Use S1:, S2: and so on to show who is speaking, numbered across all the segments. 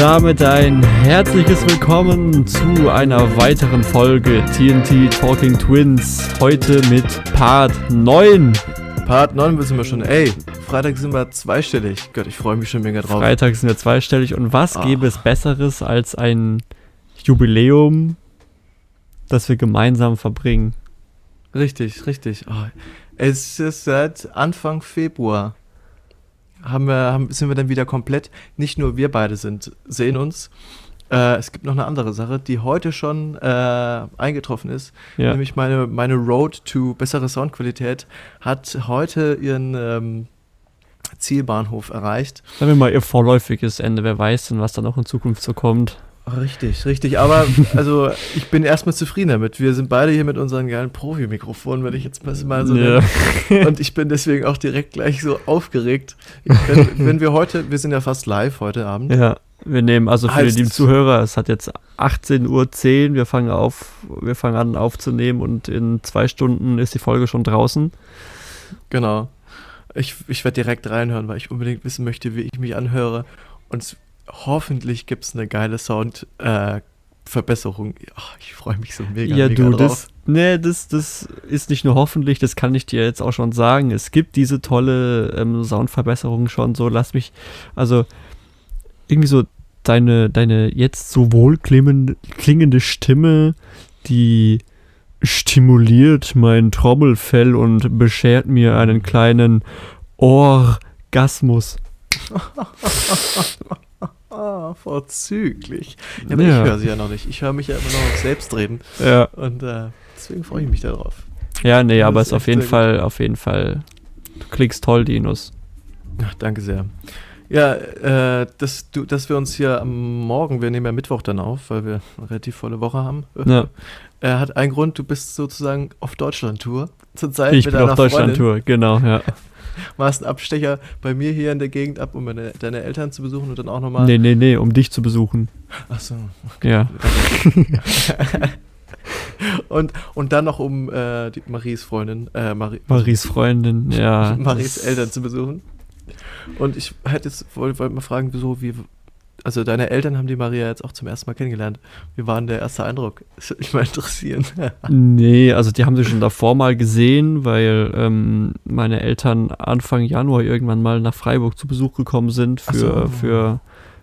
S1: Damit ein herzliches Willkommen zu einer weiteren Folge TNT Talking Twins. Heute mit Part 9.
S2: Part 9 sind wir schon. Ey, Freitag sind wir zweistellig. Gott, ich freue mich schon mega drauf.
S1: Freitag sind wir zweistellig. Und was
S2: Ach.
S1: gäbe es Besseres als ein Jubiläum, das wir gemeinsam verbringen?
S2: Richtig, richtig. Oh, es ist seit Anfang Februar. Haben wir, haben, sind wir dann wieder komplett. Nicht nur wir beide sind, sehen uns. Äh, es gibt noch eine andere Sache, die heute schon äh, eingetroffen ist.
S1: Ja.
S2: Nämlich meine, meine Road to bessere Soundqualität hat heute ihren ähm, Zielbahnhof erreicht.
S1: Sagen wir mal ihr vorläufiges Ende. Wer weiß denn, was da noch in Zukunft so kommt.
S2: Richtig, richtig. Aber also ich bin erstmal zufrieden damit. Wir sind beide hier mit unseren geilen Profi-Mikrofonen, wenn ich jetzt mal so
S1: Ja.
S2: nenne. Und ich bin deswegen auch direkt gleich so aufgeregt. Wenn, wenn wir heute, wir sind ja fast live heute Abend.
S1: Ja, wir nehmen also für
S2: Heißt-
S1: die Zuhörer, es hat jetzt 18.10 Uhr, wir fangen auf, wir fangen an aufzunehmen und in zwei Stunden ist die Folge schon draußen.
S2: Genau. Ich, ich werde direkt reinhören, weil ich unbedingt wissen möchte, wie ich mich anhöre. Und hoffentlich gibt es eine geile Soundverbesserung. Äh, ich freue mich so mega,
S1: ja,
S2: mega
S1: du,
S2: drauf.
S1: das, nee, das, das ist nicht nur hoffentlich, das kann ich dir jetzt auch schon sagen. Es gibt diese tolle ähm, Soundverbesserung schon so. Lass mich, also irgendwie so deine, deine jetzt so wohlklingende klingende Stimme, die stimuliert mein Trommelfell und beschert mir einen kleinen Orgasmus.
S2: Vorzüglich. Ja, aber
S1: Ja.
S2: ich höre sie ja noch nicht. Ich höre mich ja immer noch selbst reden.
S1: Ja.
S2: Und äh, deswegen freue ich mich darauf.
S1: Ja, nee,
S2: Das
S1: aber
S2: ist
S1: ist auf jeden
S2: gut.
S1: Fall, auf jeden Fall. Du klickst toll, Dinos.
S2: Ach, danke sehr. Ja, äh, dass, du, dass wir uns hier am Morgen, wir nehmen ja Mittwoch dann auf, weil wir eine relativ volle Woche haben,
S1: Ja.
S2: äh, hat einen Grund, du bist sozusagen auf Deutschland-Tour zurzeit
S1: Ich bin auf Deutschland-Tour, genau, ja.
S2: Machst einen Abstecher bei mir hier in der Gegend ab, um meine, deine Eltern zu besuchen und dann auch nochmal.
S1: Nee, nee, nee, um dich zu besuchen.
S2: Achso.
S1: Ja.
S2: und, und dann noch um äh, die, Maries Freundin, äh, Marie,
S1: Maries Freundin, ja.
S2: Maries Eltern zu besuchen. Und ich hätte jetzt, wollte wollt mal fragen, wieso, wie, also deine Eltern haben die Maria jetzt auch zum ersten Mal kennengelernt. Wie war denn der erste Eindruck? Das würde mich mal interessieren.
S1: Nee, also die haben sie schon davor mal gesehen, weil ähm, meine Eltern Anfang Januar irgendwann mal nach Freiburg zu Besuch gekommen sind für,
S2: so.
S1: für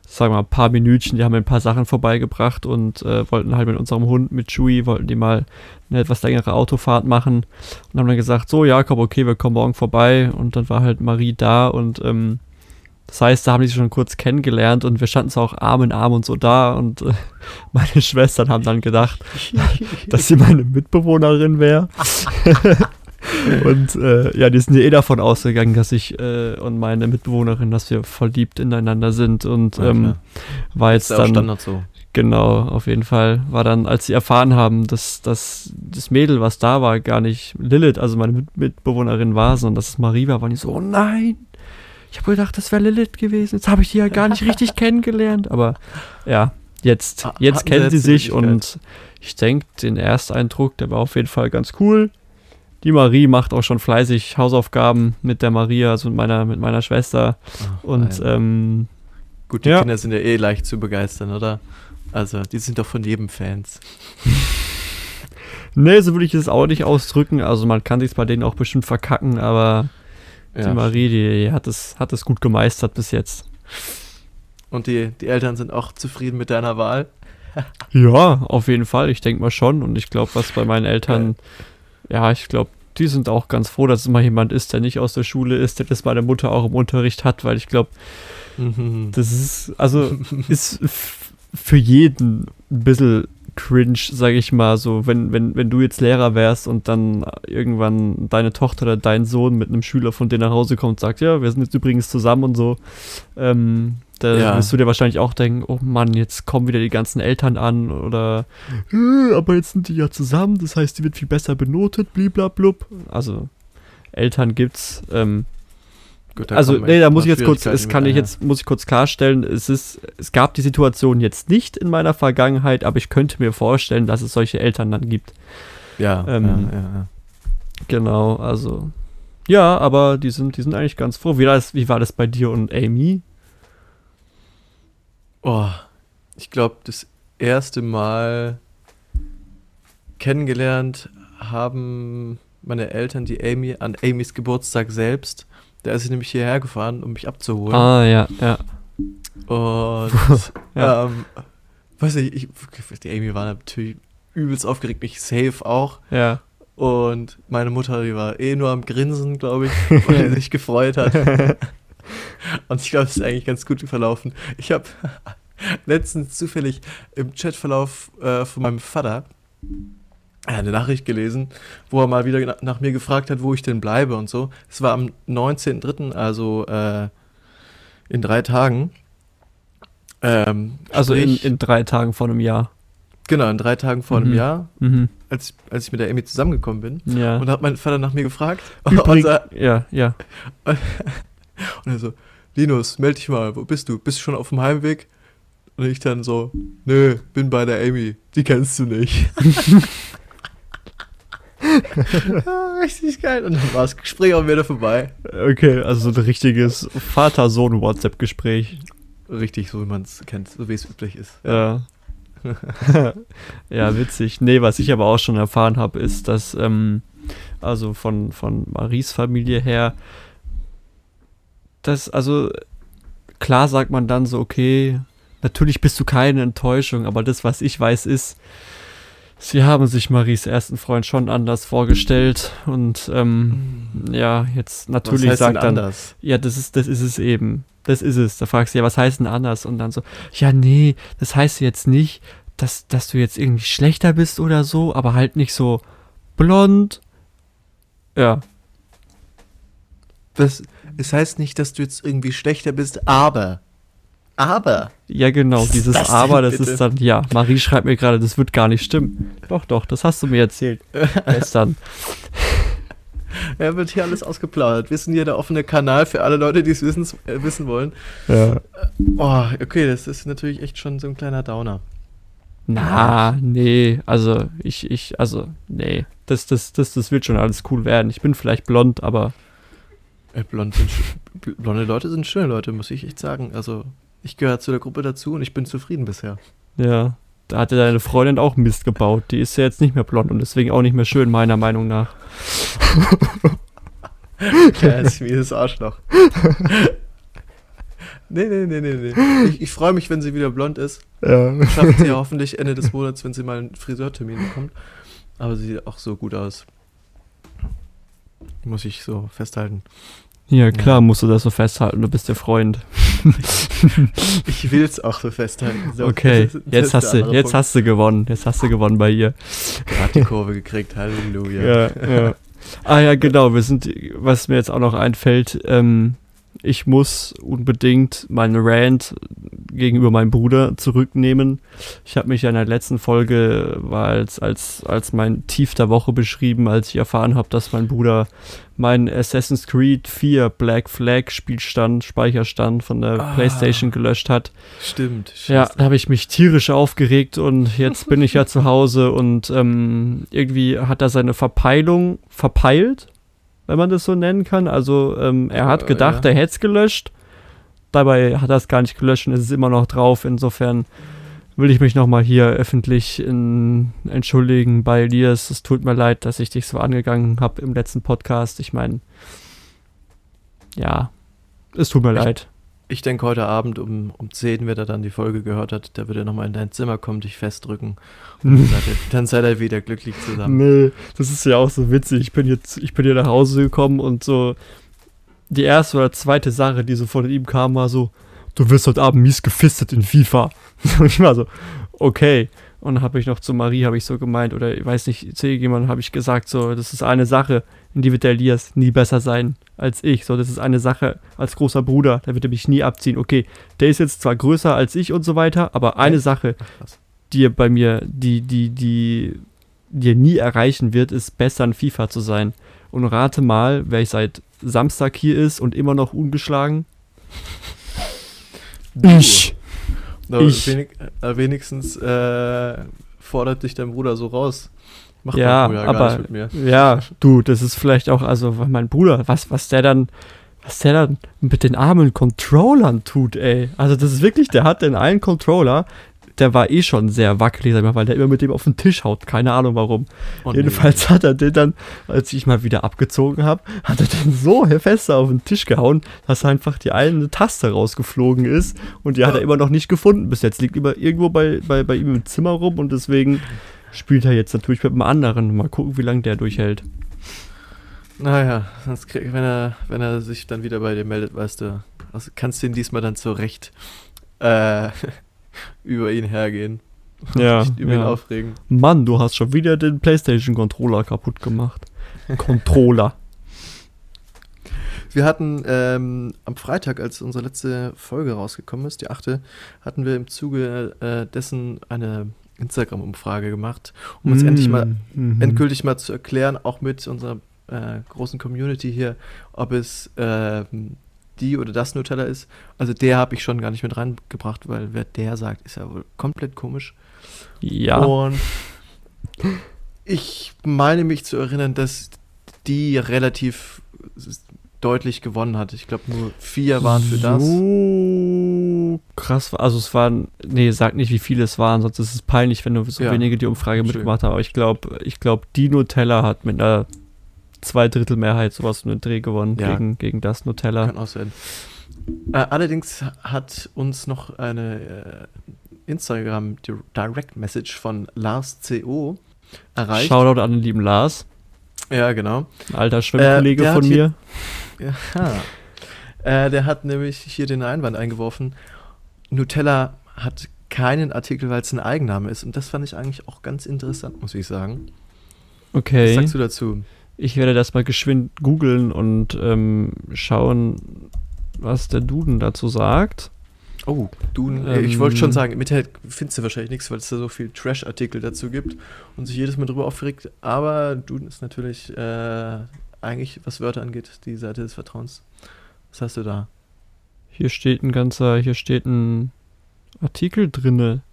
S1: sagen wir mal, ein paar Minütchen. Die haben mir ein paar Sachen vorbeigebracht und äh, wollten halt mit unserem Hund, mit Chewie, wollten die mal eine etwas längere Autofahrt machen und haben dann gesagt, so Jakob, okay, wir kommen morgen vorbei und dann war halt Marie da und ähm, das heißt, da haben die sich schon kurz kennengelernt und wir standen so auch Arm in Arm und so da und äh, meine Schwestern haben dann gedacht, dass sie meine Mitbewohnerin wäre. und äh, ja, die sind ja eh davon ausgegangen, dass ich äh, und meine Mitbewohnerin, dass wir verliebt ineinander sind und
S2: Ja,
S1: ähm, war
S2: Ist
S1: jetzt dann
S2: Standard so.
S1: Genau, auf jeden Fall. War dann, als sie erfahren haben, dass, dass das Mädel, was da war, gar nicht Lilith, also meine Mit Mitbewohnerin war, sondern dass es Marie war, waren die so, oh nein, ich habe gedacht, das wäre Lilith gewesen. Jetzt habe ich die ja gar nicht richtig kennengelernt. Aber ja, jetzt,
S2: Ha-
S1: jetzt kennen sie sich und ich denke, den Ersteindruck, der war auf jeden Fall ganz cool. Die Marie macht auch schon fleißig Hausaufgaben mit der Maria, also mit meiner, mit meiner Schwester.
S2: Ach,
S1: Und ähm,
S2: Gut, die
S1: ja.
S2: Kinder sind ja eh leicht zu begeistern, oder? Also, die sind doch von jedem Fans.
S1: Nee, so würde ich es auch nicht ausdrücken. Also man kann sich bei denen auch bestimmt verkacken, aber die Marie, die hat es, hat es gut gemeistert bis jetzt.
S2: Und die, die Eltern sind auch zufrieden mit deiner Wahl.
S1: Ja, auf jeden Fall. Ich denke mal schon. Und ich glaube, was bei meinen Eltern, ja, ich glaube, die sind auch ganz froh, dass es mal jemand ist, der nicht aus der Schule ist, der das meine Mutter auch im Unterricht hat, weil ich glaube,
S2: Mhm.
S1: das ist, also, ist für jeden ein bisschen cringe, sage ich mal, so, wenn, wenn, wenn du jetzt Lehrer wärst und dann irgendwann deine Tochter oder dein Sohn mit einem Schüler von dir nach Hause kommt und sagt, ja, wir sind jetzt übrigens zusammen und so, ähm, Da
S2: Ja.
S1: wirst du dir wahrscheinlich auch denken, oh Mann, jetzt kommen wieder die ganzen Eltern an oder "Äh, aber jetzt sind die ja zusammen, das heißt, die wird viel besser benotet, bliblablub. Also Eltern gibt's. Ähm,
S2: Gut,
S1: also, nee, da muss ich jetzt kurz, das kann ich jetzt, muss ich kurz klarstellen, es ist, es gab die Situation jetzt nicht in meiner Vergangenheit, aber ich könnte mir vorstellen, dass es solche Eltern dann gibt.
S2: Ja,
S1: ähm,
S2: ja, ja.
S1: Genau, also. Ja, aber die sind, die sind eigentlich ganz froh. Wie, das, wie war das bei dir und Amy?
S2: Oh, ich glaube, das erste Mal kennengelernt haben meine Eltern die Amy an Amys Geburtstag selbst. Da ist nämlich hierher gefahren, um mich abzuholen.
S1: Ah, ja, ja.
S2: Und
S1: Ja.
S2: ähm, weiß nicht, ich, die Amy war natürlich übelst aufgeregt, mich safe auch.
S1: Ja.
S2: Und meine Mutter, die war eh nur am Grinsen, glaube ich, weil sie sich gefreut hat. Und ich glaube, es ist eigentlich ganz gut verlaufen. Ich habe letztens zufällig im Chatverlauf äh, von meinem Vater eine Nachricht gelesen, wo er mal wieder na- nach mir gefragt hat, wo ich denn bleibe und so. Es war am 19.03., also äh, in drei Tagen. Ähm,
S1: Also in,
S2: sprich-
S1: in drei Tagen vor einem Jahr.
S2: genau, in drei Tagen vor einem
S1: Mhm.
S2: Jahr,
S1: Mhm.
S2: als, als ich mit der Amy zusammengekommen bin.
S1: Ja.
S2: Und da hat mein Vater nach mir gefragt.
S1: Übrig,
S2: Und, er-
S1: ja, ja.
S2: und er so, Linus, meld dich mal, wo bist du? Bist du schon auf dem Heimweg? Und ich dann so, nö, bin bei der Amy, die kennst du nicht. Ja, Richtig geil. Und dann war das Gespräch auch wieder vorbei.
S1: Okay, also so ein richtiges Vater-Sohn-WhatsApp-Gespräch.
S2: Richtig, so wie man es kennt, so wie es üblich ist.
S1: Ja. ja, witzig. Nee, was ich aber auch schon erfahren habe, ist, dass, ähm, also von, von Maries Familie her, das, also, klar sagt man dann so, okay, natürlich bist du keine Enttäuschung, aber das, was ich weiß, ist, sie haben sich Maries ersten Freund schon anders vorgestellt und, ähm, ja, jetzt natürlich sagt dann,
S2: anders?
S1: ja, das ist, das ist es eben. Das ist es. Da fragst du ja, was heißt denn anders? Und dann so, ja, nee, das heißt jetzt nicht, dass, dass du jetzt irgendwie schlechter bist oder so, aber halt nicht so blond. Ja.
S2: Das, es heißt nicht, dass du jetzt irgendwie schlechter bist, aber. Aber.
S1: Ja, genau, dieses
S2: das
S1: Aber, das
S2: bitte?
S1: ist dann, ja, Marie schreibt mir gerade, das wird gar nicht stimmen. Doch, doch, das hast du mir erzählt. Gestern.
S2: Ja, wird hier alles ausgeplaudert. Wir sind hier der offene Kanal für alle Leute, die es wissen, äh, wissen wollen.
S1: Ja.
S2: Oh, okay, das ist natürlich echt schon so ein kleiner Downer.
S1: Na, nee, also ich, ich, also, nee. Das, das, das, das wird schon alles cool werden. Ich bin vielleicht blond, aber
S2: Äh, blond sind blonde Leute sind schöne Leute, muss ich echt sagen. Also, ich gehöre zu der Gruppe dazu und ich bin zufrieden bisher.
S1: Ja, da hatte deine Freundin auch Mist gebaut. Die ist ja jetzt nicht mehr blond und deswegen auch nicht mehr schön, meiner Meinung nach.
S2: Ja, ist wie das Arschloch. nee, nee, nee, nee, nee. Ich, ich freue mich, wenn sie wieder blond ist.
S1: Ja.
S2: Schafft sie ja hoffentlich Ende des Monats, wenn sie mal einen Friseurtermin bekommt. Aber sie sieht auch so gut aus. Muss ich so festhalten.
S1: Ja, klar, musst du das so festhalten, du bist der Freund.
S2: Ich will es auch so festhalten. So,
S1: Okay,
S2: das ist- das
S1: jetzt hast du, jetzt
S2: Punkt.
S1: hast du gewonnen. Jetzt hast du gewonnen bei ihr.
S2: Gerade die Kurve gekriegt, Halleluja.
S1: Ja, ja. Ah ja, genau, wir sind, was mir jetzt auch noch einfällt, ähm, ich muss unbedingt meinen Rant gegenüber meinem Bruder zurücknehmen. Ich habe mich ja in der letzten Folge als, als, als mein Tief der Woche beschrieben, als ich erfahren habe, dass mein Bruder meinen Assassin's Creed 4 Black Flag Spielstand, Speicherstand von der
S2: Ah.
S1: Playstation gelöscht hat.
S2: Stimmt.
S1: Ja,
S2: scheiße.
S1: da habe ich mich tierisch aufgeregt und jetzt bin ich ja zu Hause und ähm, irgendwie hat er seine Verpeilung verpeilt, wenn man das so nennen kann. Also ähm, er hat
S2: Äh,
S1: gedacht,
S2: ja.
S1: er hätte es gelöscht. Dabei hat er es gar nicht gelöscht und es ist immer noch drauf. Insofern will ich mich nochmal hier öffentlich in, entschuldigen bei Elias. Es tut mir leid, dass ich dich so angegangen habe im letzten Podcast. Ich meine, ja, es tut mir
S2: Ich-
S1: leid.
S2: Ich denke, heute Abend um, um 10, wenn er dann die Folge gehört hat, da wird er nochmal in dein Zimmer kommen, dich festdrücken. Und dann seid, ihr, dann seid ihr wieder glücklich zusammen.
S1: Nee, das ist ja auch so witzig. Ich bin jetzt, ich bin hier nach Hause gekommen und so die erste oder zweite Sache, die so von ihm kam, war so, du wirst heute Abend mies gefistet in FIFA. Und ich war so, okay. Und dann habe ich noch zu Marie, habe ich so gemeint, oder ich weiß nicht, zu jemandem habe ich gesagt, so, das ist eine Sache, in die wird der Elias nie besser sein als ich. So, das ist eine Sache als großer Bruder, da wird er mich nie abziehen. Okay, der ist jetzt zwar größer als ich und so weiter, aber eine Sache, die er bei mir, die, die, die, die er nie erreichen wird, ist besser in FIFA zu sein. Und rate mal, wer ich seit Samstag hier ist und immer noch ungeschlagen. Ich. Ich.
S2: Wenig, äh, wenigstens äh, fordert dich dein Bruder so raus. Macht
S1: Ja,
S2: mein Bruder
S1: aber-
S2: gar nicht mit mir.
S1: Ja, du, das ist vielleicht auch, also mein Bruder, was, was der dann, was der dann mit den armen Controllern tut, ey. Also das ist wirklich, der hat den einen Controller, der war eh schon sehr wackelig, sag ich mal, weil der immer mit dem auf den Tisch haut. Keine Ahnung warum.
S2: Oh, nee.
S1: Jedenfalls hat er den dann, als ich mal wieder abgezogen habe, hat er den so fest auf den Tisch gehauen, dass einfach die eine Taste rausgeflogen ist und die hat er immer noch nicht gefunden bis jetzt. Liegt immer irgendwo bei, bei, bei ihm im Zimmer rum und deswegen spielt er jetzt natürlich mit einem anderen. Mal gucken, wie lange der durchhält.
S2: Naja, sonst krieg, wenn, er, wenn er sich dann wieder bei dir meldet, weißt du, also kannst du ihn diesmal dann zurecht äh, über ihn hergehen.
S1: Ja,
S2: Nicht über ihn
S1: ja.
S2: aufregen.
S1: Mann, du hast schon wieder den PlayStation-Controller kaputt gemacht. Controller.
S2: Wir hatten ähm, am Freitag, als unsere letzte Folge rausgekommen ist, die achte, hatten wir im Zuge äh, dessen eine Instagram-Umfrage gemacht, um uns endlich mal
S1: Mhm.
S2: endgültig mal zu erklären, auch mit unserer äh, großen Community hier, ob es ähm, die oder das Nutella ist. Also der habe ich schon gar nicht mit reingebracht, weil wer der sagt, ist ja wohl komplett komisch.
S1: Ja.
S2: Und ich meine mich zu erinnern, dass die relativ deutlich gewonnen hat. Ich glaube, nur vier waren für das.
S1: So krass. war- Also es waren, nee, sag nicht, wie viele es waren, sonst ist es peinlich, wenn nur so
S2: Ja.
S1: wenige die Umfrage
S2: Schön.
S1: mitgemacht haben. Aber ich glaube, ich glaube, die Nutella hat mit einer Zweidrittelmehrheit sowas in den Dreh gewonnen
S2: Ja.
S1: gegen, gegen das Nutella.
S2: Kann auch sein. Äh, allerdings hat uns noch eine äh, Instagram Di- Direct Message von Lars CO erreicht.
S1: Shoutout an den lieben Lars,
S2: Ja, genau.
S1: ein alter Schwimmkollege
S2: der
S1: von mir.
S2: Ja. Äh, der hat nämlich hier den Einwand eingeworfen, Nutella hat keinen Artikel, weil es ein Eigenname ist. Und das fand ich eigentlich auch ganz interessant, muss ich sagen. Was
S1: Okay.
S2: sagst du dazu?
S1: Ich werde das mal geschwind googeln und ähm, schauen, was der Duden dazu sagt.
S2: Oh, du,
S1: Ähm,
S2: ich wollte schon sagen, im Internet findest du wahrscheinlich nichts, weil es da so viel Trash-Artikel dazu gibt und sich jedes Mal drüber aufregt. Aber Duden ist natürlich äh, eigentlich, was Wörter angeht, die Seite des Vertrauens. Was hast du da?
S1: Hier steht ein ganzer, hier steht ein Artikel drinne.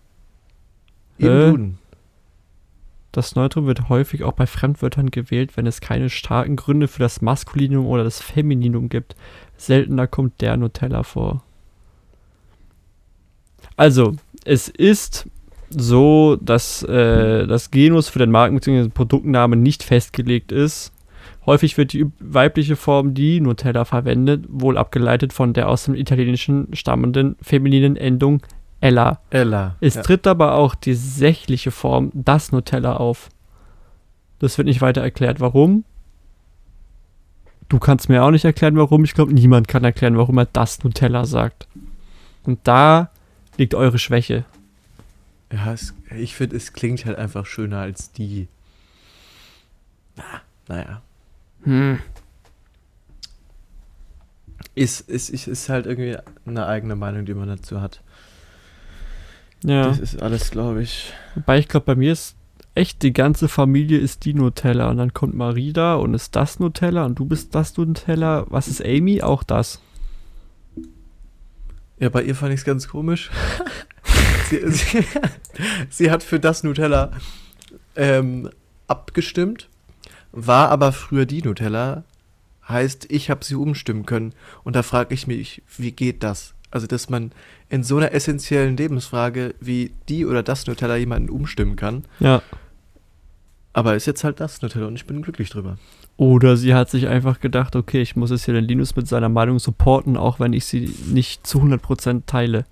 S2: Im
S1: Äh?
S2: Duden.
S1: Das Neutrum wird häufig auch bei Fremdwörtern gewählt, wenn es keine starken Gründe für das Maskulinum oder das Femininum gibt. Seltener kommt der Nutella vor. Also, es ist so, dass äh, das Genus für den Marken- bzw. Produktnamen nicht festgelegt ist. Häufig wird die weibliche Form die Nutella verwendet, wohl abgeleitet von der aus dem Italienischen stammenden femininen Endung Ella.
S2: Ella.
S1: Es
S2: ja.
S1: tritt aber auch die sächliche Form das Nutella auf. Das wird nicht weiter erklärt, warum. Du kannst mir auch nicht erklären, warum. Ich glaube, niemand kann erklären, warum er das Nutella sagt. Und da liegt eure Schwäche.
S2: Ja, es, ich finde, es klingt halt einfach schöner als die. Na, naja.
S1: Hm.
S2: Ist, ist, ist, ist halt irgendwie eine eigene Meinung, die man dazu hat.
S1: Ja.
S2: Das ist alles, glaube ich.
S1: Wobei ich glaube, bei mir ist echt die ganze Familie ist die Nutella. Und dann kommt Marida und ist das Nutella und du bist das Nutella. Was ist Amy? Auch das.
S2: Ja, bei ihr fand ich es ganz komisch. sie, sie, sie hat für das Nutella ähm, abgestimmt, war aber früher die Nutella. Heißt, ich habe sie umstimmen können. Und da frage ich mich, wie geht das? Also, dass man in so einer essentiellen Lebensfrage wie die oder das Nutella jemanden umstimmen kann.
S1: Ja.
S2: Aber ist jetzt halt das Nutella und ich bin glücklich drüber.
S1: Oder sie hat sich einfach gedacht, okay, ich muss jetzt hier den Linus mit seiner Meinung supporten, auch wenn ich sie nicht zu 100% teile.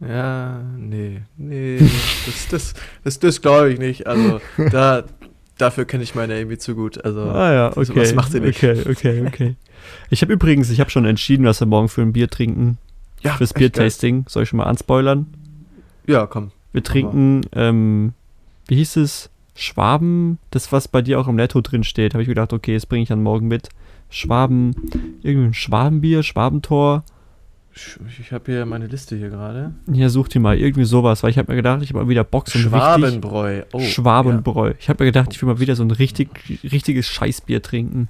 S2: Ja, nee, nee, das, das, das, das glaube ich nicht. Also, da, dafür kenne ich meine Amy zu gut. Also,
S1: ah ja, okay.
S2: sowas macht sie nicht.
S1: Okay, okay, okay. Ich habe übrigens, ich habe schon entschieden, was wir morgen für ein Bier trinken.
S2: ja,
S1: Fürs. Biertasting. Soll ich schon mal anspoilern?
S2: Ja, komm.
S1: Wir trinken, ähm, wie hieß es? Schwaben, das was bei dir auch im Netto drin steht. Habe ich gedacht, okay, das bringe ich dann morgen mit. Schwaben, irgendwie ein Schwabenbier, Schwabentor.
S2: Ich, habe hier meine Liste hier gerade.
S1: Ja, such dir mal irgendwie sowas, weil ich habe mir gedacht, ich habe mal wieder Bock so
S2: Schwabenbräu. Oh,
S1: Schwabenbräu. Ich habe mir gedacht, ich will mal wieder so ein richtig, richtiges Scheißbier trinken.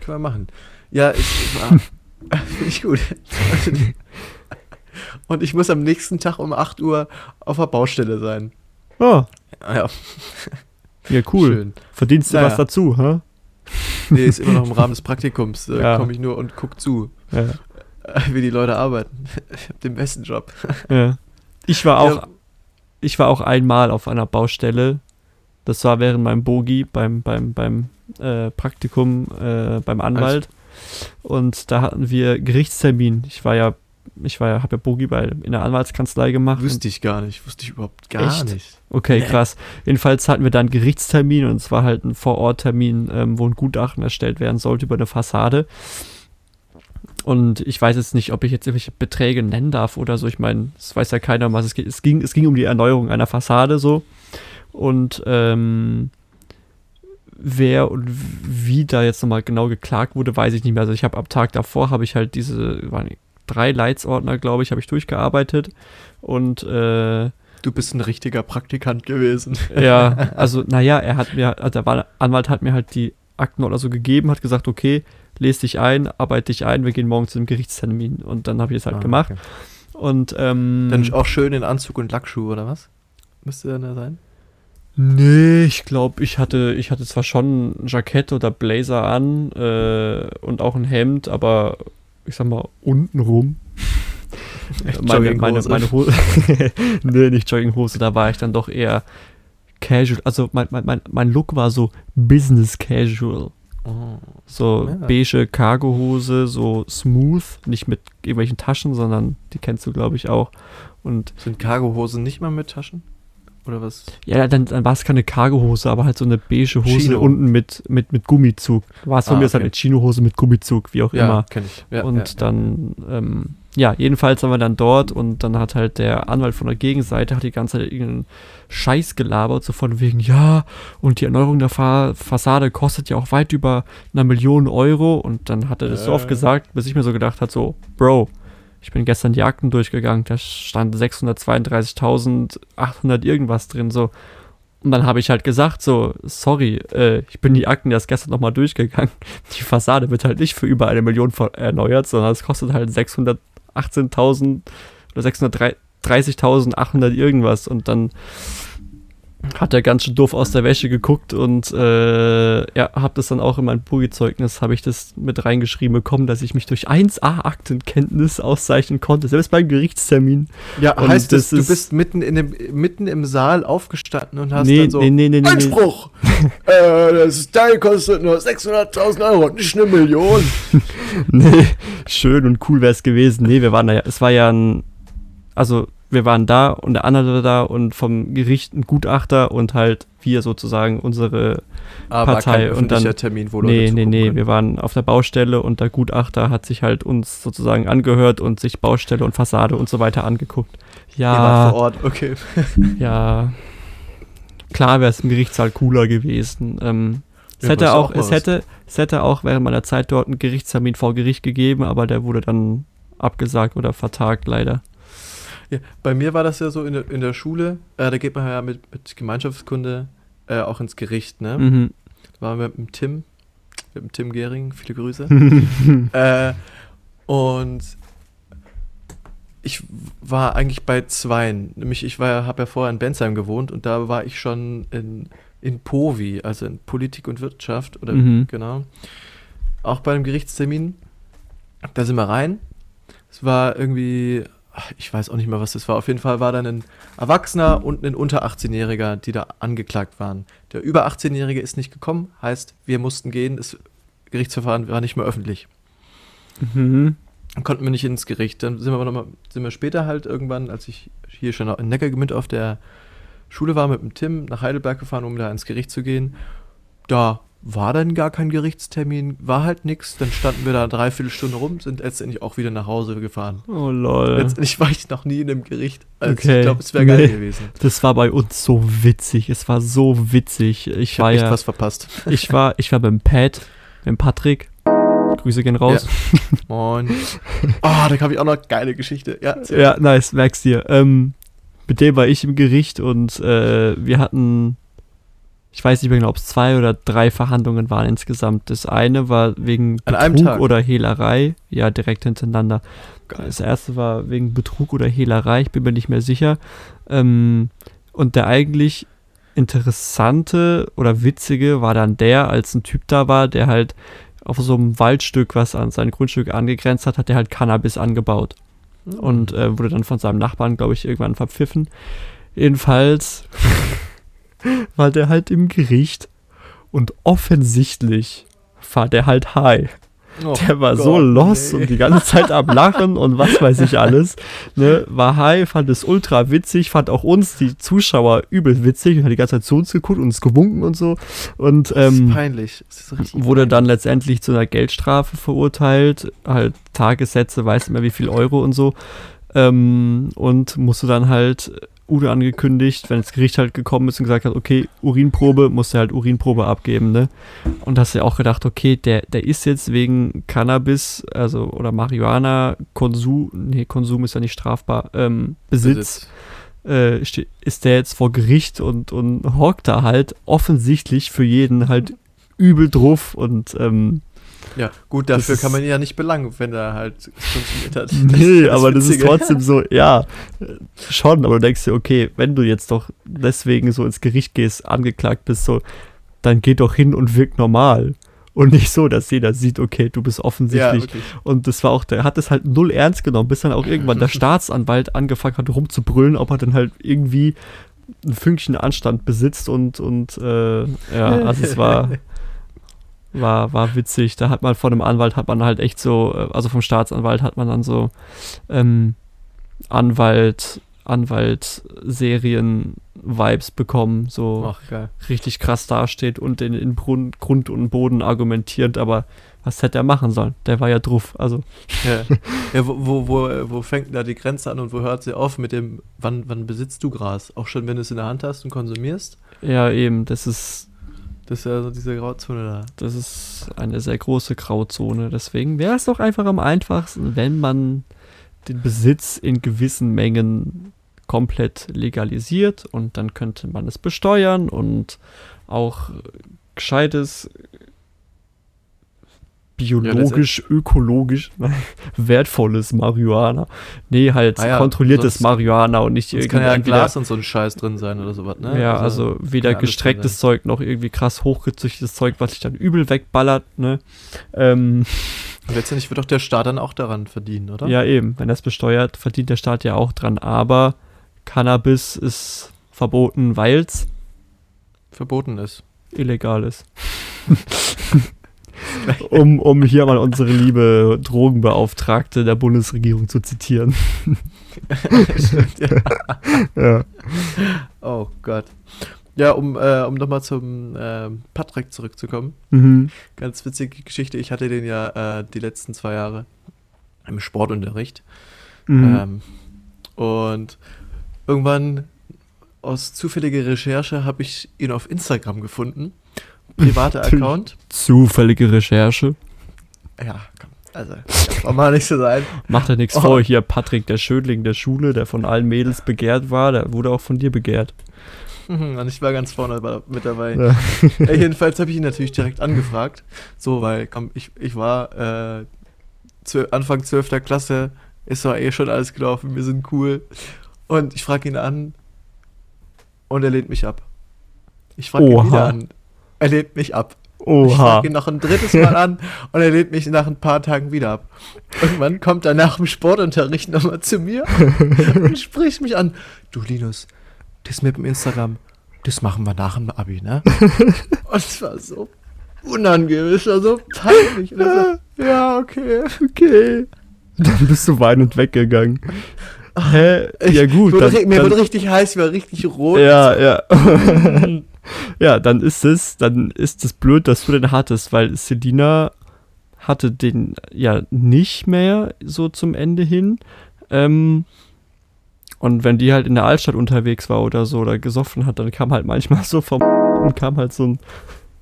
S2: Ja, können wir machen. Ja, ich. Finde ich gut. Und ich muss am nächsten Tag um 8 Uhr auf der Baustelle sein.
S1: Oh,
S2: Ja,
S1: ja, cool.
S2: schön.
S1: Verdienst du
S2: Naja.
S1: was dazu, hä?
S2: Nee, ist immer noch im Rahmen des Praktikums. Da
S1: Ja.
S2: komme ich nur und guck zu,
S1: Ja,
S2: äh, wie die Leute arbeiten. Ich habe den besten Job.
S1: ja. Ich war auch,
S2: Ja,
S1: ich war auch einmal auf einer Baustelle. Das war während meinem Bogi beim, beim, beim äh, Praktikum äh, beim Anwalt. Und da hatten wir Gerichtstermin. Ich war ja, ich war ja, habe ja Bogi bei, in der Anwaltskanzlei gemacht.
S2: wüsste ich gar nicht. Wusste ich überhaupt gar
S1: Echt?
S2: nicht.
S1: Okay,
S2: Nee.
S1: krass. Jedenfalls hatten wir dann Gerichtstermin und es war halt ein Vororttermin, ähm, wo ein Gutachten erstellt werden sollte über eine Fassade. Und ich weiß jetzt nicht, ob ich jetzt irgendwelche Beträge nennen darf oder so. Ich meine, es weiß ja keiner, was es geht. Es ging, es ging um die Erneuerung einer Fassade so. Und ähm, wer und wie da jetzt nochmal genau geklagt wurde, weiß ich nicht mehr. Also ich habe am Tag davor, habe ich halt diese, waren drei Leitsordner, glaube ich, habe ich durchgearbeitet. Und äh,
S2: Du bist ein richtiger Praktikant gewesen.
S1: ja, also naja, er hat mir, also der Wa- Anwalt hat mir halt die Akten oder so gegeben, hat gesagt, okay, lese dich ein, arbeite dich ein, wir gehen morgen zu dem Gerichtstermin. Und dann habe ich es halt
S2: Ah,
S1: gemacht.
S2: okay.
S1: Und ähm,
S2: Dann auch schön in Anzug und Lackschuhe, oder was? Müsste dann da sein?
S1: nee, ich glaube, ich hatte, ich hatte zwar schon ein Jackett oder Blazer an äh, und auch ein Hemd, aber ich sag mal, untenrum.
S2: Echt
S1: meine, meine,
S2: Jogginghose.
S1: meine Hose. nee, nicht Jogginghose, da war ich dann doch eher casual. Also mein, mein, mein, mein Look war so Business Casual.
S2: Oh.
S1: So
S2: Ja.
S1: beige Cargohose, so smooth, nicht mit irgendwelchen Taschen, sondern die kennst du, glaube ich, auch. Und
S2: Sind Cargohosen nicht mal mit Taschen? Oder was?
S1: ja, dann, dann war es keine Cargohose, aber halt so eine beige Hose
S2: Chino.
S1: unten mit, mit, mit Gummizug. War es von
S2: Ah,
S1: mir ist halt
S2: okay.
S1: eine Chinohose mit Gummizug, wie auch
S2: Ja,
S1: immer.
S2: kenne ich. Ja,
S1: und
S2: ja,
S1: dann, ähm, ja, jedenfalls waren wir dann dort und dann hat halt der Anwalt von der Gegenseite hat die ganze Zeit irgendeinen Scheiß gelabert, so von wegen, ja, und die Erneuerung der Fa Fassade kostet ja auch weit über einer Million Euro und dann hat er das so oft
S2: Äh.
S1: gesagt, bis ich mir so gedacht hat, so, Bro, ich bin gestern die Akten durchgegangen, da stand 632.800 irgendwas drin, so. Und dann habe ich halt gesagt, so, sorry, äh, ich bin die Akten erst gestern nochmal durchgegangen. Die Fassade wird halt nicht für über eine Million erneuert, sondern es kostet halt 618.000 oder 630.800 irgendwas. Und dann hat er ganz schön doof aus der Wäsche geguckt und äh, ja, hab das dann auch in mein Buri-Zeugnis, habe ich das mit reingeschrieben bekommen, dass ich mich durch 1A-Aktenkenntnis auszeichnen konnte, selbst beim Gerichtstermin.
S2: Ja,
S1: Und
S2: heißt
S1: das
S2: es, du
S1: ist-
S2: bist mitten, in dem, mitten im Saal aufgestanden und hast
S1: nee,
S2: dann so
S1: nee, nee, nee, nee, nee.
S2: Einspruch! äh, das Teil kostet nur 600.000 Euro, nicht eine Million.
S1: Nee, schön und cool wäre es gewesen. Nee, wir waren da ja, es war ja ein, also wir waren da und der andere war da und vom Gericht ein Gutachter und halt wir sozusagen unsere,
S2: Aber
S1: Partei
S2: kein
S1: und dann-
S2: Termin, wo
S1: nee, nee, nee,
S2: können.
S1: wir waren auf der Baustelle und der Gutachter hat sich halt uns sozusagen angehört und sich Baustelle und Fassade und so weiter angeguckt.
S2: Ihr wart vor
S1: Ja,
S2: Ort, okay.
S1: ja, klar wäre es im Gerichtssaal cooler gewesen. Ähm, es
S2: Ja,
S1: hätte auch,
S2: auch
S1: es hätte, es hätte auch während meiner Zeit dort einen Gerichtstermin vor Gericht gegeben, aber der wurde dann abgesagt oder vertagt, leider.
S2: Ja, bei mir war das ja so in der, in der Schule, äh, da geht man ja mit, mit Gemeinschaftskunde äh, auch ins Gericht, ne?
S1: Mhm.
S2: Da waren wir mit dem Tim, mit dem Tim Gehring, viele Grüße. äh, und ich war eigentlich bei zweien. Nämlich, ich war, habe ja vorher in Bensheim gewohnt und da war ich schon in, in POVI, also in Politik und Wirtschaft, oder
S1: Mhm.
S2: genau. Auch bei einem Gerichtstermin. Da sind wir rein. Es war irgendwie, ich weiß auch nicht mehr, was das war. Auf jeden Fall war dann ein Erwachsener und ein unter 18-Jähriger, die da angeklagt waren. Der über 18-Jährige ist nicht gekommen, heißt, wir mussten gehen. Das Gerichtsverfahren war nicht mehr öffentlich.
S1: Mhm.
S2: Dann konnten wir nicht ins Gericht. Dann sind wir noch mal, sind wir später halt irgendwann, als ich hier schon in Neckargemünd auf der Schule war mit dem Tim nach Heidelberg gefahren, um da ins Gericht zu gehen. Da war dann gar kein Gerichtstermin, war halt nix. Dann standen wir da eine Dreiviertelstunde rum, sind letztendlich auch wieder nach Hause gefahren.
S1: Oh lol.
S2: Letztendlich war ich noch nie in einem Gericht. Also
S1: Okay.
S2: ich glaube, es wäre geil
S1: Nee.
S2: gewesen.
S1: Das war bei uns so witzig. Es war so witzig. Ich,
S2: Ich
S1: war
S2: habe echt
S1: ja,
S2: was verpasst.
S1: ich war, ich war beim Pat, beim Patrick. Grüße gehen raus.
S2: Moin. Oh, da habe ich auch noch geile Geschichte. Ja.
S1: Ja, nice, merkst dir. Ähm, mit dem war ich im Gericht und äh, wir hatten, ich weiß nicht mehr genau, ob es zwei oder drei Verhandlungen waren insgesamt. Das eine war wegen Betrug oder Hehlerei, ja, direkt hintereinander.
S2: Geil.
S1: Das erste war wegen Betrug oder Hehlerei, ich bin mir nicht mehr sicher. Ähm, und der eigentlich interessante oder witzige war dann der, als ein Typ da war, der halt auf so einem Waldstück, was an sein Grundstück angegrenzt hat, hat er halt Cannabis angebaut und äh, wurde dann von seinem Nachbarn, glaube ich, irgendwann verpfiffen. Jedenfalls war der halt im Gericht und offensichtlich war der halt high.
S2: Oh
S1: Der war so
S2: Gott,
S1: los
S2: nee.
S1: und die ganze Zeit am Lachen und was weiß ich alles. Ne? War high, fand es ultra witzig, fand auch uns, die Zuschauer, übel witzig und hat die ganze Zeit zu uns geguckt und uns gewunken und so. Und
S2: Das ist
S1: ähm,
S2: peinlich.
S1: Wurde dann letztendlich zu einer Geldstrafe verurteilt, halt Tagessätze, weiß nicht mehr wie viel Euro und so. Ähm, und musste dann halt Udo angekündigt, wenn das Gericht halt gekommen ist und gesagt hat, okay, Urinprobe, musste halt Urinprobe abgeben, ne? Und hast ja auch gedacht, okay, der, der ist jetzt wegen Cannabis, also oder Marihuana, Konsum, nee, Konsum ist ja nicht strafbar, ähm, Besitz, äh, ste- ist der jetzt vor Gericht und, und hockt da halt offensichtlich für jeden halt übel drauf und ähm,
S2: Ja, gut, dafür
S1: Das
S2: kann man ihn ja nicht belangen, wenn er halt konsumiert hat.
S1: nee,
S2: ist
S1: aber das ist
S2: Witzige.
S1: trotzdem so, ja, schon, aber du denkst dir, okay, wenn du jetzt doch deswegen so ins Gericht gehst, angeklagt bist, so, dann geh doch hin und wirk normal. Und nicht so, dass jeder sieht, okay, du bist
S2: Ja,
S1: offensichtlich.
S2: wirklich.
S1: und das war auch, der hat es halt null ernst genommen, bis dann auch irgendwann der Staatsanwalt angefangen hat rumzubrüllen, ob er dann halt irgendwie ein Fünkchen Anstand besitzt und, und äh, ja, also es war, war, war witzig. Da hat man von dem Anwalt hat man halt echt so, äh, also vom Staatsanwalt hat man dann so ähm, Anwalt, Anwalt-Serien-Vibes bekommen, so
S2: Ach,
S1: richtig krass dasteht und in, in Brun Grund und Boden argumentiert, aber was hätte er machen sollen? Der war ja drauf, also
S2: Ja, ja wo, wo, wo, wo fängt da die Grenze an und wo hört sie auf mit dem, wann, wann besitzt du Gras? Auch schon, wenn du es in der Hand hast und konsumierst?
S1: ja eben, das ist,
S2: Das ist ja so diese Grauzone da.
S1: das ist eine sehr große Grauzone, deswegen wäre es doch einfach am einfachsten, wenn man den Besitz in gewissen Mengen komplett legalisiert und dann könnte man es besteuern und auch gescheites biologisch, ökologisch wertvolles Marihuana. Nee, halt
S2: Ah ja,
S1: kontrolliertes Marihuana und nicht
S2: Sonst kann ja
S1: entweder-
S2: Glas und so ein Scheiß drin sein oder sowas, ne?
S1: ja, also, weder
S2: alles drin
S1: gestrecktes Zeug noch irgendwie krass hochgezüchtetes Zeug, was sich dann übel wegballert, ne? Ähm,
S2: Und letztendlich wird doch der Staat dann auch daran verdienen, oder?
S1: ja, eben, wenn das besteuert, verdient der Staat ja auch dran, aber Cannabis ist verboten, weil es
S2: Verboten ist.
S1: illegal ist. um, um hier mal unsere liebe Drogenbeauftragte der Bundesregierung zu zitieren.
S2: Stimmt, ja.
S1: Ja.
S2: Oh Gott. Ja, um, äh, um nochmal zum ähm, Patrick zurückzukommen.
S1: Mhm.
S2: Ganz witzige Geschichte. Ich hatte den ja äh, die letzten zwei Jahre im Sportunterricht.
S1: Mhm.
S2: Ähm, und irgendwann aus zufälliger Recherche habe ich ihn auf Instagram gefunden. Privater. Account.
S1: Zufällige Recherche.
S2: Ja, komm. Also, das war mal nicht so sein.
S1: Macht er nichts
S2: Oh.
S1: vor. Hier Patrick, der Schödling der Schule, der von allen Mädels begehrt war, der wurde auch von dir begehrt.
S2: Mhm, Und ich war ganz vorne mit dabei.
S1: Ja.
S2: Ja, jedenfalls habe ich ihn natürlich direkt angefragt. So, weil, komm, ich, ich war äh, zwö- Anfang 12. Klasse, ist doch eh schon alles gelaufen, wir sind cool. Und ich frage ihn an und er lehnt mich ab. Ich frage ihn wieder an. Er lehnt mich ab. Ich
S1: Oha.
S2: frage ihn noch ein drittes Mal an und er lehnt mich nach ein paar Tagen wieder ab. Irgendwann kommt er nach dem Sportunterricht nochmal zu mir und spricht mich an. Du Linus, das mit dem Instagram, das machen wir nach dem Abi, ne? und es war so unangenehm, es war so peinlich. Und so, ja, okay.
S1: Okay. Dann bist du weinend weggegangen. Hä? Ja gut.
S2: Wurde,
S1: dann-
S2: mir
S1: dann-
S2: wurde richtig heiß, ich war richtig rot.
S1: ja, ja. ja, dann ist es, dann ist es blöd, dass du den hattest, weil Selina hatte den ja nicht mehr so zum Ende hin. Ähm, und wenn die halt in der Altstadt unterwegs war oder so oder gesoffen hat, dann kam halt manchmal so vom und kam halt so ein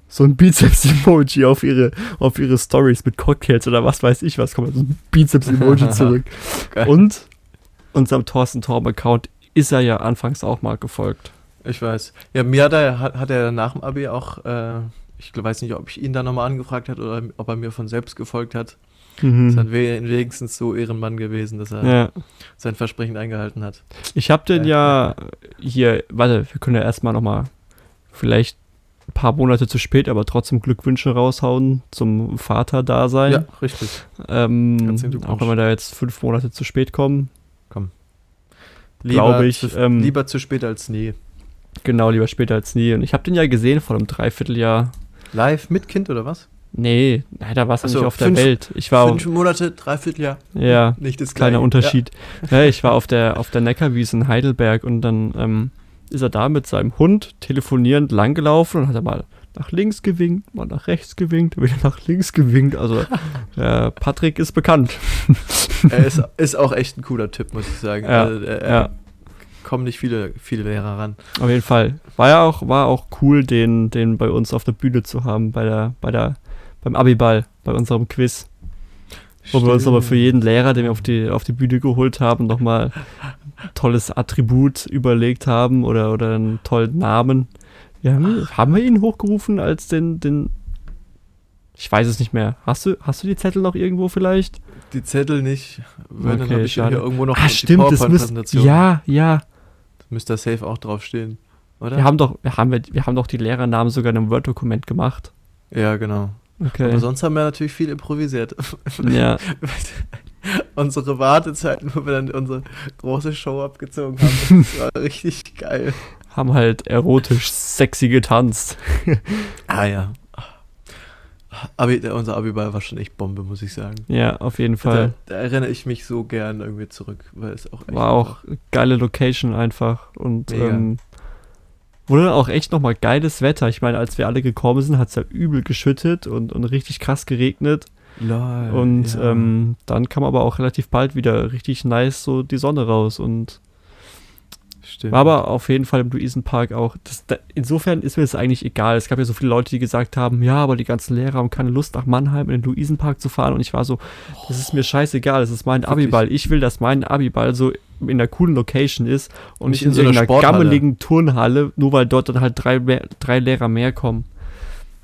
S1: so ein Bizeps-Emoji auf ihre, auf ihre Stories mit Cocktails oder was weiß ich was, kommt halt so ein Bizeps-Emoji zurück. Und unserem Thorsten Torben-Account ist er ja anfangs auch mal gefolgt.
S2: Ich weiß. Ja, mir hat er, hat, hat er nach dem Abi auch, äh, ich weiß nicht, ob ich ihn da nochmal angefragt hat oder ob er mir von selbst gefolgt hat.
S1: Mhm.
S2: Ist dann we wenigstens so Ehrenmann gewesen, dass er
S1: Ja.
S2: sein Versprechen eingehalten hat.
S1: Ich habe den
S2: Ja.
S1: ja hier, warte, wir können ja erstmal nochmal vielleicht ein paar Monate zu spät, aber trotzdem Glückwünsche raushauen zum Vater-Dasein.
S2: Ja, richtig.
S1: Ähm, auch wenn wir da jetzt fünf Monate zu spät kommen.
S2: Lieber,
S1: Glaube ich,
S2: Zu,
S1: ähm,
S2: lieber zu spät als nie.
S1: Genau, lieber später als nie. Und ich habe den ja gesehen vor einem Dreivierteljahr.
S2: Live mit Kind oder was?
S1: Nee, da warst du
S2: Ach so,
S1: nicht auf der
S2: fünf-
S1: Welt. Ich war,
S2: Fünf Monate, Dreivierteljahr.
S1: ja,
S2: Nicht das
S1: kleiner
S2: Gleiche.
S1: Unterschied. Ja. ich war auf der, auf der Neckarwiese in Heidelberg und dann ähm, ist er da mit seinem Hund telefonierend langgelaufen und hat er mal nach links gewinkt, mal nach rechts gewinkt, wieder nach links gewinkt. Also äh, Patrick ist bekannt.
S2: Ja. Er ist, ist auch echt ein cooler Typ, muss ich sagen.
S1: Ja,
S2: Also, äh,
S1: ja.
S2: Kommen nicht viele, viele Lehrer ran.
S1: Auf jeden Fall. War ja auch, war auch cool, den, den bei uns auf der Bühne zu haben, bei der, bei der, beim Abiball, bei unserem Quiz. Wo wir uns aber für jeden Lehrer, den wir auf die, auf die Bühne geholt haben, nochmal ein tolles Attribut überlegt haben oder, oder einen tollen Namen. Wir haben, haben wir ihn hochgerufen als den, den. Ich weiß es nicht mehr. Hast du, hast du die Zettel noch irgendwo vielleicht?
S2: Die Zettel nicht. Wenn, dann
S1: Okay,
S2: habe ich
S1: schade.
S2: hier irgendwo noch
S1: ah,
S2: die
S1: stimmt, das müsste.
S2: PowerPoint-Präsentation.
S1: Ja, ja.
S2: Müsste da safe auch drauf stehen. Oder?
S1: Wir haben doch, wir haben, wir haben doch die Lehrernamen sogar in einem Word-Dokument gemacht.
S2: ja, genau.
S1: Okay.
S2: Aber sonst haben wir natürlich viel improvisiert.
S1: ja.
S2: unsere Wartezeiten, wo wir dann unsere große Show abgezogen haben, das war richtig geil.
S1: haben halt erotisch sexy getanzt.
S2: Ah ja. Abi, unser Abiball war schon echt Bombe, muss ich sagen.
S1: Ja, auf jeden
S2: Da,
S1: Fall.
S2: da erinnere ich mich so gern irgendwie zurück, weil es auch echt
S1: War auch geile Location einfach und ähm, wurde auch echt nochmal geiles Wetter. Ich meine, als wir alle gekommen sind, hat es ja übel geschüttet und, und richtig krass geregnet.
S2: Lol,
S1: und
S2: ja.
S1: ähm, dann kam aber auch relativ bald wieder richtig nice so die Sonne raus und
S2: Stimmt.
S1: war aber auf jeden Fall im Luisenpark auch. Das, da, insofern ist mir das eigentlich egal. Es gab ja so viele Leute, die gesagt haben, ja, aber die ganzen Lehrer haben keine Lust nach Mannheim in den Luisenpark zu fahren und ich war so, das ist mir scheißegal, das ist mein
S2: Wirklich?
S1: Abiball. Ich will, dass mein Abiball so in einer coolen Location ist und
S2: Nicht
S1: in,
S2: in so einer
S1: gammeligen Turnhalle, nur weil dort dann halt drei, mehr, drei Lehrer mehr kommen.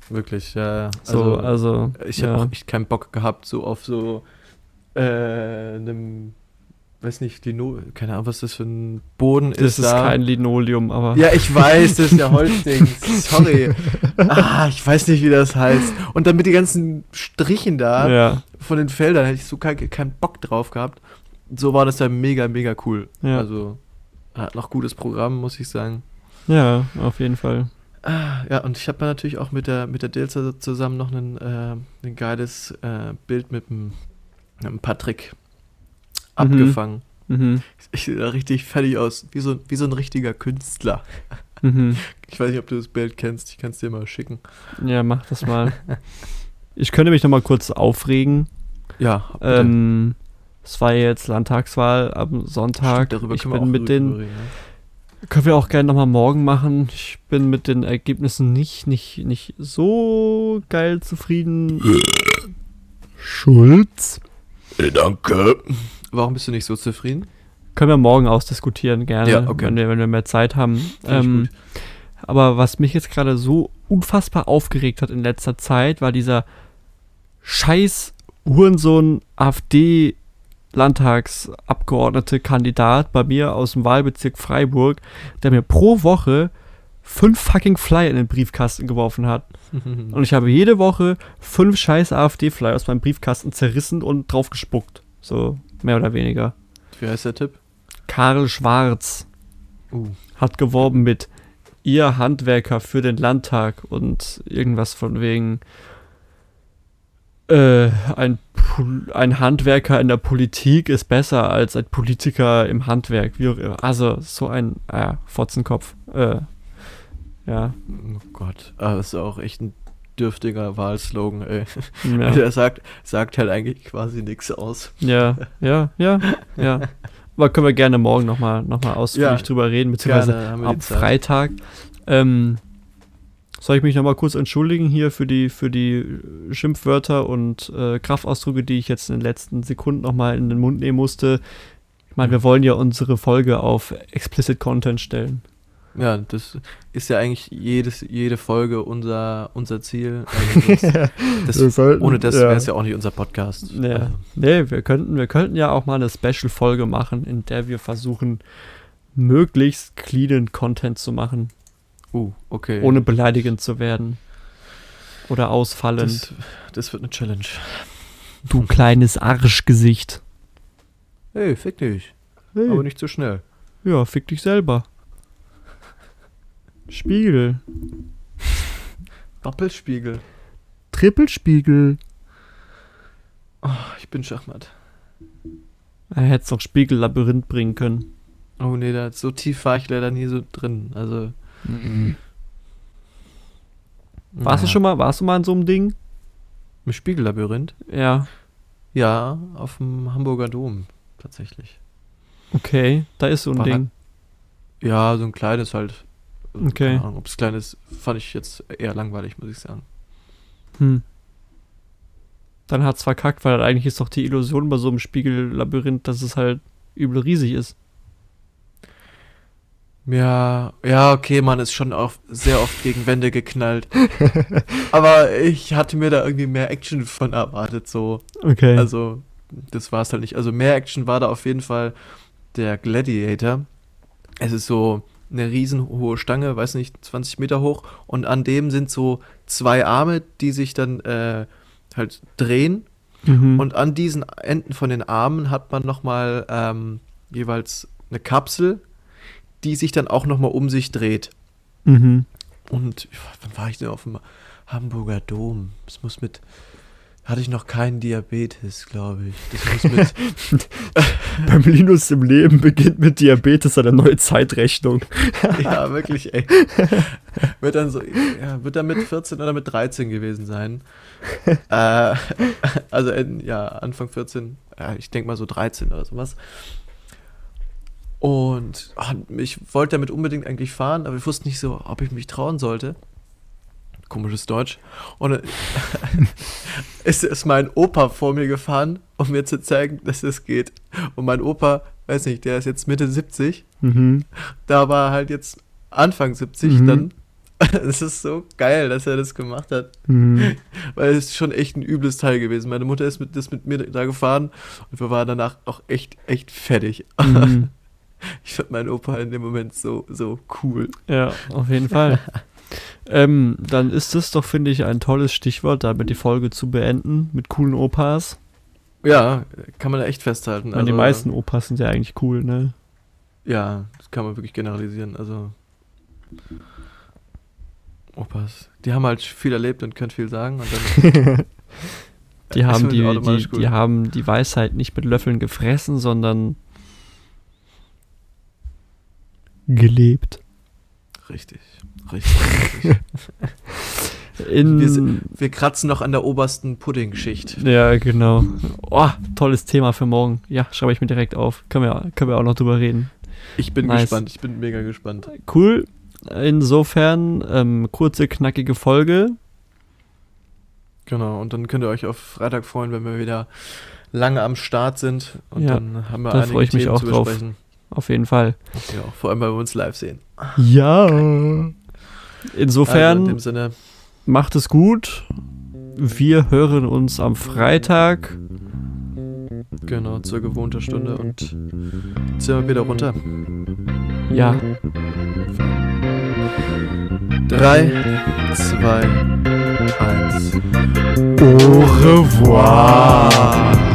S2: Wirklich, ja.
S1: So, also,
S2: ich
S1: ja.
S2: habe auch echt keinen Bock gehabt, so auf so äh, einem, weiß nicht, Lino, keine Ahnung, was das für ein Boden
S1: das
S2: ist.
S1: ist
S2: da.
S1: kein Linoleum, aber
S2: Ja, ich weiß, das ist ja Holzding. Sorry. Ah, ich weiß nicht, wie das heißt. Und dann mit den ganzen Strichen da
S1: ja,
S2: von den Feldern hätte ich so keinen keinen Bock drauf gehabt. So war das dann mega, mega cool.
S1: Ja.
S2: Also hat noch gutes Programm, muss ich sagen.
S1: ja, auf jeden Fall.
S2: Ah, Ja, und ich habe natürlich auch mit der, mit der Dilzer zusammen noch ein, äh, ein geiles äh, Bild mit dem Patrick abgefangen.
S1: Mhm.
S2: Ich sehe da richtig fertig aus, wie so, wie so ein richtiger Künstler.
S1: Mhm.
S2: Ich weiß nicht, ob du das Bild kennst, ich kann es dir mal schicken.
S1: Ja, mach das mal. Ich könnte mich noch mal kurz aufregen.
S2: Ja, bitte.
S1: Ähm, es war jetzt Landtagswahl am Sonntag.
S2: Stimmt, darüber
S1: ich
S2: können wir
S1: bin
S2: auch
S1: mit den,
S2: reden, ja.
S1: können wir auch gerne noch mal morgen machen. Ich bin mit den Ergebnissen nicht, nicht, nicht so geil zufrieden. Schulz.
S3: Äh, Danke.
S2: Warum bist du nicht so zufrieden?
S1: Können wir morgen ausdiskutieren, gerne,
S2: Ja, okay.
S1: wenn, wir, wenn wir mehr Zeit haben. Ähm, aber was mich jetzt gerade so unfassbar aufgeregt hat in letzter Zeit, war dieser scheiß Hurensohn AfD Landtagsabgeordnete Kandidat bei mir aus dem Wahlbezirk Freiburg, der mir pro Woche fünf fucking Flyer in den Briefkasten geworfen hat. Und ich habe jede Woche fünf scheiß AfD-Flyer aus meinem Briefkasten zerrissen und drauf gespuckt. So, mehr oder weniger.
S2: Wie heißt der Tipp?
S1: Karl Schwarz
S2: Uh.
S1: hat geworben mit ihr Handwerker für den Landtag und irgendwas von wegen äh, ein, Pol- ein Handwerker in der Politik ist besser als ein Politiker im Handwerk. Wie auch immer. Also so ein äh, Fotzenkopf. Äh, Ja.
S2: Oh Gott, aber das ist auch echt ein dürftiger Wahlslogan, ey.
S1: Ja,
S2: Der sagt, sagt halt eigentlich quasi nichts aus.
S1: ja, ja, ja. ja. Aber können wir gerne morgen nochmal noch mal ausführlich
S2: Ja,
S1: drüber reden, beziehungsweise
S2: Gerne,
S1: am. Freitag. Ähm, soll ich mich nochmal kurz entschuldigen hier für die, für die Schimpfwörter und äh, Kraftausdrücke, die ich jetzt in den letzten Sekunden nochmal in den Mund nehmen musste? Ich meine, wir wollen ja unsere Folge auf Explicit Content stellen.
S2: Ja, das ist ja eigentlich jedes, jede Folge unser, unser Ziel. Also das, das,
S1: sollten-
S2: ohne das
S1: ja.
S2: wäre es ja auch nicht unser Podcast.
S1: Ja.
S2: Also,
S1: Nee, wir könnten, wir könnten ja auch mal eine Special-Folge machen, in der wir versuchen, möglichst cleanen Content zu machen,
S2: uh, okay.
S1: ohne beleidigend zu werden. Oder ausfallend.
S2: das, das wird eine Challenge.
S1: du kleines Arschgesicht.
S2: Hey, fick dich.
S1: Hey,
S2: Aber nicht zu schnell.
S1: ja, fick dich selber. Spiegel.
S2: Doppelspiegel.
S1: Trippelspiegel.
S2: Oh, ich bin Schachmatt.
S1: Er hätte es noch Spiegellabyrinth bringen können.
S2: Oh nee, da, so tief war ich leider nie so drin. Also.
S1: Warst du
S2: naja.
S1: schon mal, warst du mal in so einem Ding?
S2: Im Spiegellabyrinth?
S1: Ja.
S2: Ja, auf dem Hamburger Dom. Tatsächlich.
S1: Okay, da ist so ein
S2: War
S1: Ding.
S2: Ja, so ein kleines halt.
S1: Okay.
S2: Keine Ahnung, ob es klein ist, fand ich jetzt eher langweilig, muss ich sagen.
S1: Hm. Dann hat's verkackt, weil eigentlich ist doch die Illusion bei so einem Spiegellabyrinth, dass es halt übel riesig ist.
S2: Ja, ja, okay, man ist schon auch sehr oft gegen Wände geknallt. Aber ich hatte mir da irgendwie mehr Action von erwartet, so.
S1: Okay.
S2: Also, das war es halt nicht. Also, mehr Action war da auf jeden Fall der Gladiator. Es ist so eine riesenhohe Stange, weiß nicht, 20 Meter hoch. Und an dem sind so zwei Arme, die sich dann äh, halt drehen.
S1: mhm.
S2: Und an diesen Enden von den Armen hat man nochmal ähm, jeweils eine Kapsel, die sich dann auch nochmal um sich dreht.
S1: mhm.
S2: Und wann war ich denn auf dem Hamburger Dom? Das muss mit. Hatte ich noch keinen Diabetes, glaube ich. Das muss mit.
S1: Beim Linus im Leben beginnt mit Diabetes eine neue Zeitrechnung.
S2: ja, wirklich, ey. Wird dann so. Ja, wird dann mit 14 oder mit 13 gewesen sein. äh, also, in, ja, Anfang 14. Ja, ich denke mal so 13 oder sowas. Und ah, ich wollte damit unbedingt eigentlich fahren, aber ich wusste nicht so, ob ich mich trauen sollte. Komisches Deutsch. Und dann ist, ist mein Opa vor mir gefahren, um mir zu zeigen, dass es geht. Und mein Opa, weiß nicht, der ist jetzt Mitte 70.
S1: Mhm.
S2: Da war halt jetzt Anfang 70
S1: Mhm.
S2: dann. Es ist so geil, dass er das gemacht hat.
S1: Mhm.
S2: Weil es ist schon echt ein übles Teil gewesen. Meine Mutter ist mit, ist mit mir da gefahren und wir waren danach auch echt, echt fertig.
S1: Mhm.
S2: Ich fand meinen Opa in dem Moment so, so cool.
S1: Ja, auf jeden Fall. Ähm, dann ist es doch, finde ich, ein tolles Stichwort, damit die Folge zu beenden mit coolen Opas.
S2: Ja, kann man da echt festhalten.
S1: Meine, die meisten Opas sind ja eigentlich cool, ne?
S2: Ja, das kann man wirklich generalisieren. Also. Opas. Die haben halt viel erlebt und können viel sagen. Dann
S1: Die haben die, die, die haben die Weisheit nicht mit Löffeln gefressen, sondern gelebt.
S2: Richtig. Richtig. Wir Wir kratzen noch an der obersten Puddingschicht.
S1: ja, genau. Oh, tolles Thema für morgen. Ja, schreibe ich mir direkt auf. Können wir, können wir auch noch drüber reden.
S2: Ich bin
S1: Nice.
S2: gespannt. Ich bin mega gespannt.
S1: Cool. Insofern, ähm, kurze, knackige Folge.
S2: Genau. Und dann könnt ihr euch auf Freitag freuen, wenn wir wieder lange am Start sind. Und
S1: Ja,
S2: dann haben wir
S1: da
S2: einige
S1: freu ich mich
S2: Themen
S1: auch
S2: zu
S1: drauf.
S2: besprechen.
S1: Auf jeden Fall.
S2: Ja, vor allem, weil wir uns live sehen.
S1: Ja.
S2: Also
S1: Insofern,
S2: in dem Sinne,
S1: macht es gut. Wir hören uns am Freitag.
S2: genau, zur gewohnten Stunde und ziehen wir wieder runter.
S1: Ja.
S2: Drei, zwei, eins.
S1: Au revoir.